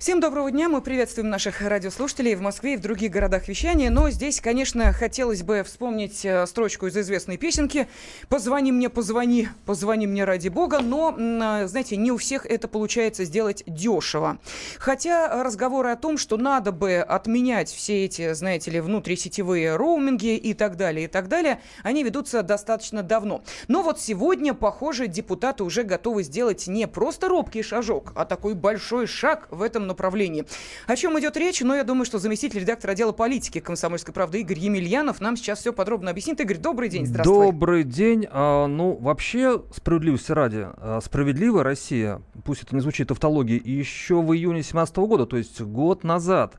Всем доброго дня. Мы приветствуем наших радиослушателей в Москве и в других городах вещания. Но здесь, конечно, хотелось бы вспомнить э, строчку из известной песенки «Позвони мне, позвони, позвони мне ради бога». Но, э, знаете, не у всех это получается сделать дешево. Хотя разговоры о том, что надо бы отменять все эти, знаете ли, внутрисетевые роуминги и так далее, и так далее, они ведутся достаточно давно. Но вот сегодня, похоже, депутаты уже готовы сделать не просто робкий шажок, а такой большой шаг в этом направлении. О чем идет речь? Ну, я думаю, что заместитель редактора отдела политики «Комсомольской правды» Игорь Емельянов нам сейчас все подробно объяснит. Игорь, добрый день, здравствуй. Добрый день. А, ну, вообще, справедливости ради, а, справедливая Россия, пусть это не звучит тавтологией, еще в июне 2017 года, то есть год назад,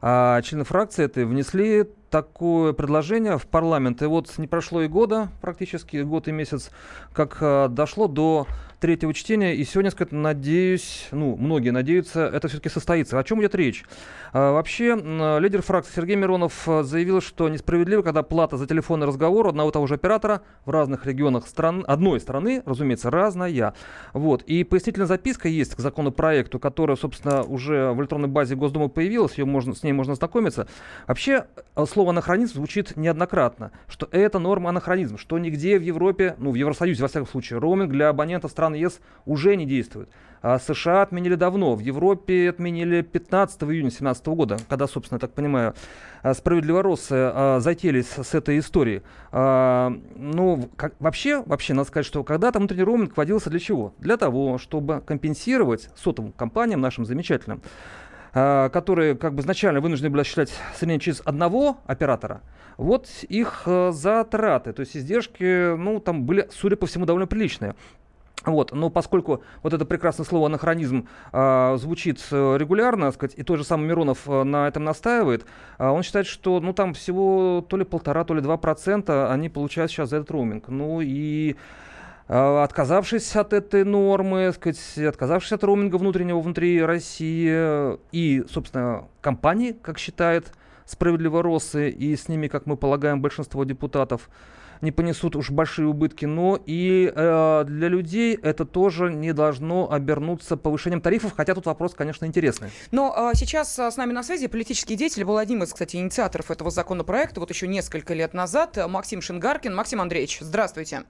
а члены фракции этой внесли такое предложение в парламент. И вот не прошло и года, практически год и месяц, как а, дошло до третьего чтения. И сегодня, сказать, надеюсь, ну, многие надеются, это все-таки состоится. О чем идет речь? А, вообще, лидер фракции Сергей Миронов а, заявил, что несправедливо, когда плата за телефонный разговор одного и того же оператора в разных регионах стран, одной страны, разумеется, разная. Вот. И пояснительная записка есть к законопроекту, которая, собственно, уже в электронной базе Госдумы появилась, ее можно, с ней можно знакомиться. Вообще, а, слово анахронизм звучит неоднократно, что это норма анахронизм, что нигде в Европе, ну, в Евросоюзе, во всяком случае, роуминг для абонентов стран ЕС уже не действует. А США отменили давно. В Европе отменили 15 июня 2017 года, когда, собственно, так понимаю, а, справедливоросы а, затеялись с этой историей. А, ну, как, вообще, вообще, надо сказать, что когда-то внутренний роуминг вводился для чего? Для того, чтобы компенсировать сотовым компаниям, нашим замечательным, которые как бы изначально вынуждены были осуществлять соединение через одного оператора, вот их э, затраты, то есть издержки, ну, там были, судя по всему, довольно приличные. Вот, но поскольку вот это прекрасное слово анахронизм э, звучит регулярно, сказать, и тот же самый Миронов э, на этом настаивает, э, он считает, что ну там всего то ли полтора, то ли два процента они получают сейчас за этот роуминг. Ну и отказавшись от этой нормы, сказать, отказавшись от роуминга внутреннего внутри России и, собственно, компании, как считает справедливо Росы, и с ними, как мы полагаем, большинство депутатов, не понесут уж большие убытки, но и э, для людей это тоже не должно обернуться повышением тарифов, хотя тут вопрос, конечно, интересный. Но э, сейчас э, с нами на связи политический деятель, был одним из, кстати, инициаторов этого законопроекта, вот еще несколько лет назад, Максим Шингаркин. Максим Андреевич. Здравствуйте.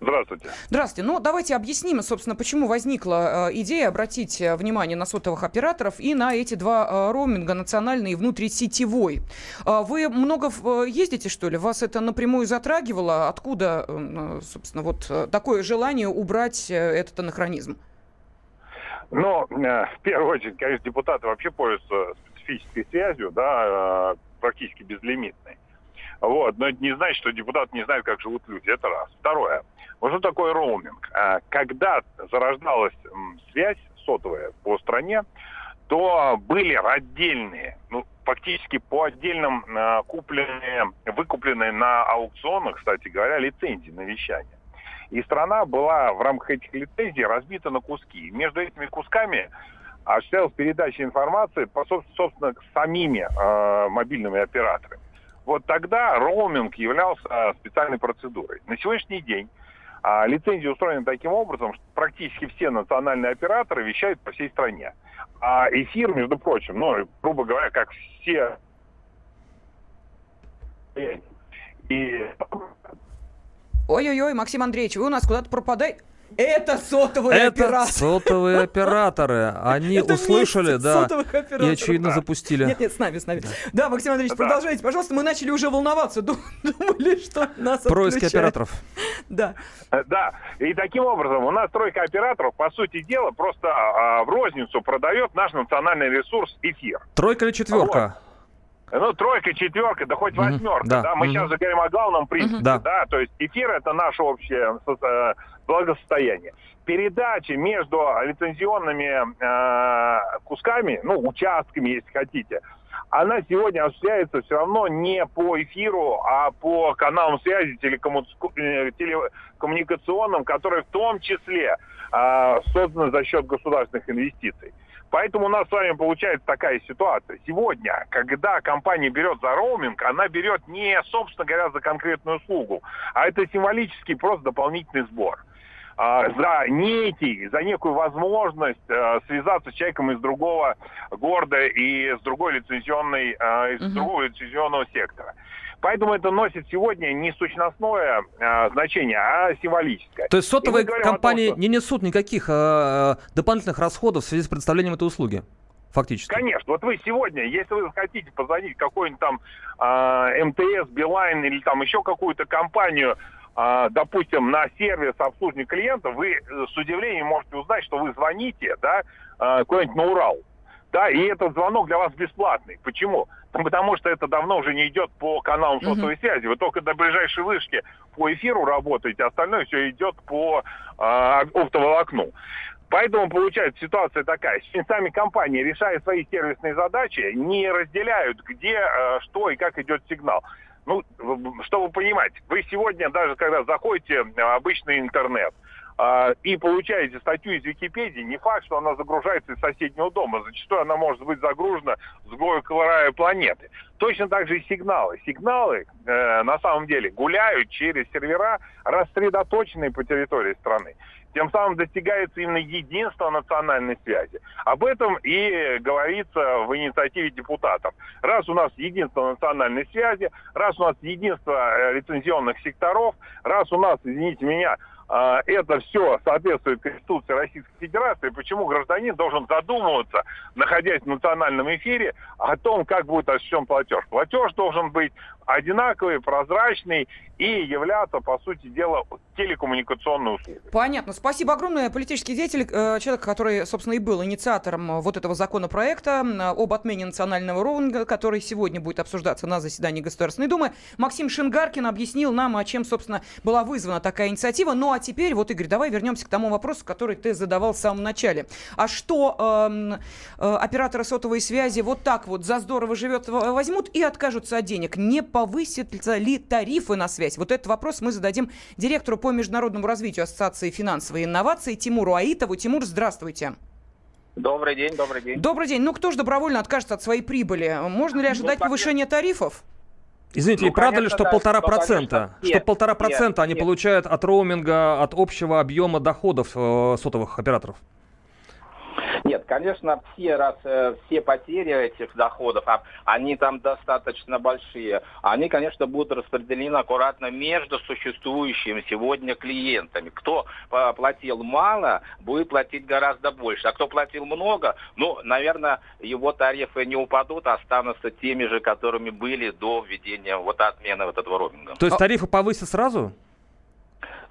Здравствуйте. Ну, давайте объясним, собственно, почему возникла э, идея обратить э, внимание на сотовых операторов и на эти два э, роуминга, национальный и внутрисетевой. Э, вы много э, ездите, что ли? Вас это напрямую затрагивало? Откуда, э, собственно, вот такое желание убрать этот анахронизм? Ну, в первую очередь, конечно, депутаты вообще пользуются специфической связью, да, практически безлимитной. Вот. Но это не значит, что депутаты не знают, как живут люди. Это раз. Второе. Вот что такое роуминг? А, когда зарождалась связь сотовая по стране, то были отдельные, ну, фактически по отдельным а, купленные, выкупленные на аукционах, кстати говоря, лицензии на вещание. И страна была в рамках этих лицензий разбита на куски. Между этими кусками осуществлялась передача информации, по, собственно, самими э, мобильными операторами. Вот тогда роуминг являлся специальной процедурой. На сегодняшний день а, лицензии устроены таким образом, что практически все национальные операторы вещают по всей стране. А эфир, между прочим, ну, грубо говоря, как все... И... Ой-ой-ой, Максим Андреевич, вы у нас куда-то пропадаете. Это сотовые Это операторы. сотовые операторы. Они Это услышали, да, и очевидно да. запустили. Нет, нет, с нами, с нами. Да, да Максим Андреевич, да. продолжайте, пожалуйста. Мы начали уже волноваться. Думали, что нас Происки операторов. Да. Э, да. И таким образом у нас тройка операторов, по сути дела, просто а, в розницу продает наш национальный ресурс эфир. Тройка или четверка? Вот. Ну, тройка, четверка, да хоть восьмерка, да. да? Мы сейчас же говорим о главном принципе, mm-hmm. да. То есть эфир это наше общее э, благосостояние. Передачи между лицензионными э, кусками, ну, участками, если хотите, она сегодня осуществляется все равно не по эфиру, а по каналам связи. Э, телекоммуникационным, которые в том числе э, созданы за счет государственных инвестиций. Поэтому у нас с вами получается такая ситуация. Сегодня, когда компания берет за роуминг, она берет не, собственно говоря, за конкретную услугу, а это символический просто дополнительный сбор а, за некий, за некую возможность э, связаться с человеком из другого города и с другой лицензионной, э, из uh-huh. другого лицензионного сектора. Поэтому это носит сегодня не сущностное э, значение, а символическое. То есть сотовые компании том, что... не несут никаких э, дополнительных расходов в связи с предоставлением этой услуги? Фактически. Конечно. Вот вы сегодня, если вы хотите позвонить какой-нибудь там э, МТС, Билайн или там еще какую-то компанию, э, допустим, на сервис обслуживания клиентов, вы с удивлением можете узнать, что вы звоните, да, э, куда-нибудь на Урал. Да, и этот звонок для вас бесплатный. Почему? потому что это давно уже не идет по каналам сотовой uh-huh. связи. Вы только до ближайшей вышки по эфиру работаете, остальное все идет по э, оптоволокну. Поэтому получается ситуация такая. Сами компании, решая свои сервисные задачи, не разделяют, где, э, что и как идет сигнал. Ну, чтобы понимать, вы сегодня даже когда заходите в обычный интернет, а, и получаете статью из Википедии, не факт, что она загружается из соседнего дома. Зачастую она может быть загружена с другой края планеты. Точно так же и сигналы. Сигналы э, на самом деле гуляют через сервера, рассредоточенные по территории страны. Тем самым достигается именно единство национальной связи. Об этом и говорится в инициативе депутатов. Раз у нас единство национальной связи, раз у нас единство э, лицензионных секторов, раз у нас, извините меня, а, это все соответствует Конституции Российской Федерации, почему гражданин должен задумываться, находясь в национальном эфире, о том, как будет осуществлен платеж. Платеж должен быть одинаковый, прозрачный и являться, по сути дела, телекоммуникационной услугой. Понятно. Спасибо огромное. Политический деятель, э, человек, который, собственно, и был инициатором вот этого законопроекта об отмене национального роуминга, который сегодня будет обсуждаться на заседании Государственной Думы. Максим Шингаркин объяснил нам, о чем, собственно, была вызвана такая инициатива. Ну а теперь, вот, Игорь, давай вернемся к тому вопросу, который ты задавал в самом начале. А что э, э, операторы сотовой связи вот так вот за здорово живет возьмут и откажутся от денег? Не повысятся ли тарифы на связь? Вот этот вопрос мы зададим директору по международному развитию Ассоциации финансовой инновации Тимуру Аитову. Тимур, здравствуйте. Добрый день, добрый день. Добрый день. Ну, кто же добровольно откажется от своей прибыли? Можно ли ну, ожидать ну, повышения тарифов? Извините, ну, и правда ли, что полтора процента, что полтора процента они нет. получают от роуминга, от общего объема доходов э, сотовых операторов? Нет, конечно, все, раз, э, все потери этих доходов, а, они там достаточно большие, они, конечно, будут распределены аккуратно между существующими сегодня клиентами. Кто платил мало, будет платить гораздо больше. А кто платил много, ну, наверное, его тарифы не упадут, а останутся теми же, которыми были до введения вот отмены вот этого роуминга. То есть тарифы повысят сразу?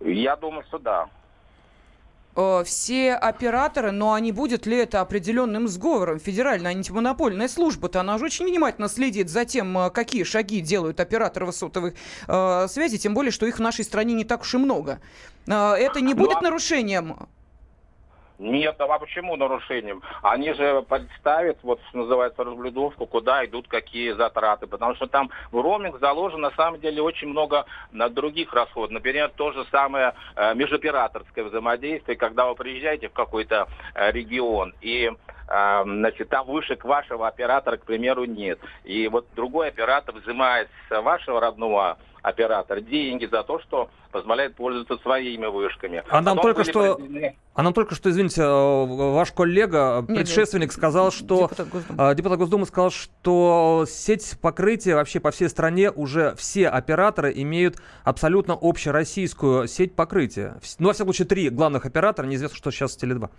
Я думаю, что да. Э, все операторы, но они будет ли это определенным сговором? Федеральная антимонопольная служба-то, она же очень внимательно следит за тем, э, какие шаги делают операторы сотовых э, связей, тем более, что их в нашей стране не так уж и много. Э, это не будет ну, нарушением нет, а почему нарушением? Они же представят, вот что называется, разблюдовку, куда идут какие затраты, потому что там в роуминг заложено на самом деле очень много на других расходов. Например, то же самое э, межоператорское взаимодействие, когда вы приезжаете в какой-то э, регион и э, значит, там вышек вашего оператора, к примеру, нет. И вот другой оператор взимает с вашего родного оператор деньги за то, что позволяет пользоваться своими вышками. А нам, только что, проведены... а нам только что, извините, э, ваш коллега, нет, предшественник, нет, сказал, что депутат Госдумы. Э, депутат Госдумы сказал, что сеть покрытия вообще по всей стране уже все операторы имеют абсолютно общероссийскую сеть покрытия. Ну, во всяком случае, три главных оператора, неизвестно, что сейчас с Теле2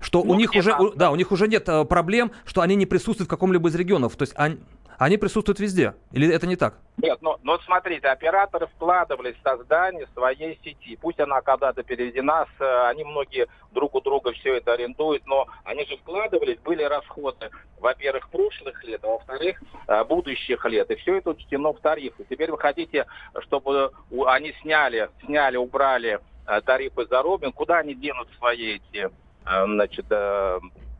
что ну, у них уже, там, да, у них уже нет э, проблем, что они не присутствуют в каком-либо из регионов. То есть они, они присутствуют везде. Или это не так? Нет, но, но смотрите, операторы вкладывались в создание своей сети. Пусть она когда-то переведена, с, они многие друг у друга все это арендуют, но они же вкладывались, были расходы, во-первых, прошлых лет, а во-вторых, э, будущих лет. И все это учтено в тарифы. Теперь вы хотите, чтобы они сняли, сняли, убрали э, тарифы за роуминг, куда они денут свои эти, э, значит, э,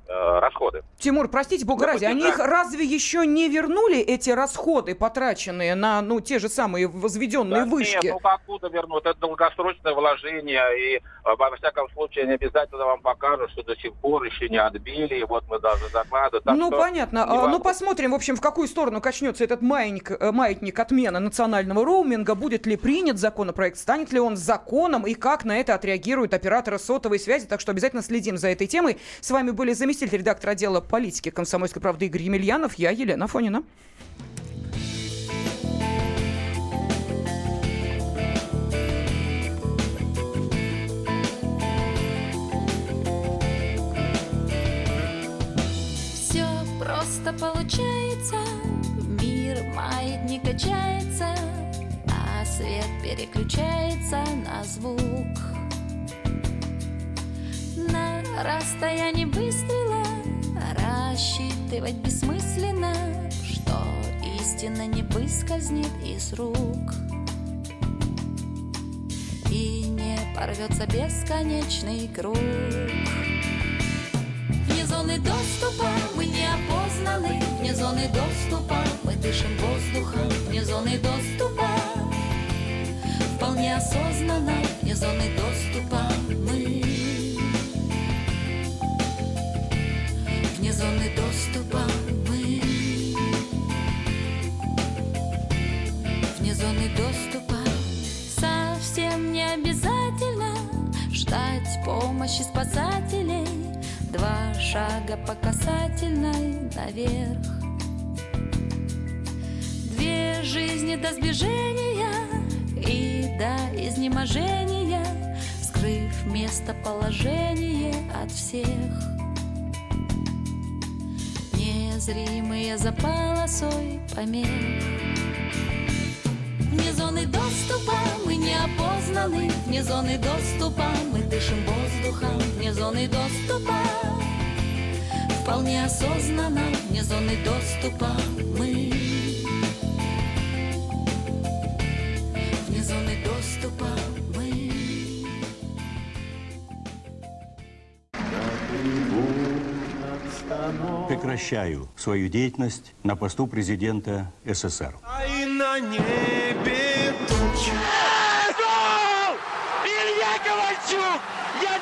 расходы. Тимур, простите, бога ради, они их разве еще не вернули, эти расходы, потраченные на ну, те же самые возведенные Да вышки? Нет, ну откуда вернут? Это долгосрочное вложение, и э, во всяком случае они обязательно вам покажут, что до сих пор еще не отбили, и вот мы даже закладываем. Ну, понятно. не А, ну, посмотрим, в общем, в какую сторону качнется этот маятник, э, маятник отмены национального роуминга. Будет ли принят законопроект, станет ли он законом, и как на это отреагируют операторы сотовой связи. Так что обязательно следим за этой темой. С вами были заместитель редактора отдела политики комсомольской правды Игорь Емельянов, я Елена Фонина. Все просто получается, мир маятник качается, а свет переключается на звук. На расстоянии выстрела рассчитывать бессмысленно, что истина не выскользнет из рук. И не порвется бесконечный круг. Вне зоны доступа мы не опознаны Вне зоны доступа мы дышим воздухом Вне зоны доступа вполне осознанно Вне зоны доступа шага по касательной наверх. Две жизни до сближения и до изнеможения Скрыв местоположение от всех. Незримые за полосой помех. Вне зоны доступа мы не опознаны Вне зоны доступа мы дышим воздухом. Вне зоны доступа вполне осознанно Вне зоны доступа мы Вне зоны доступа мы Прекращаю свою деятельность на посту президента СССР. А и на небе тучи. Илья Ковальчук!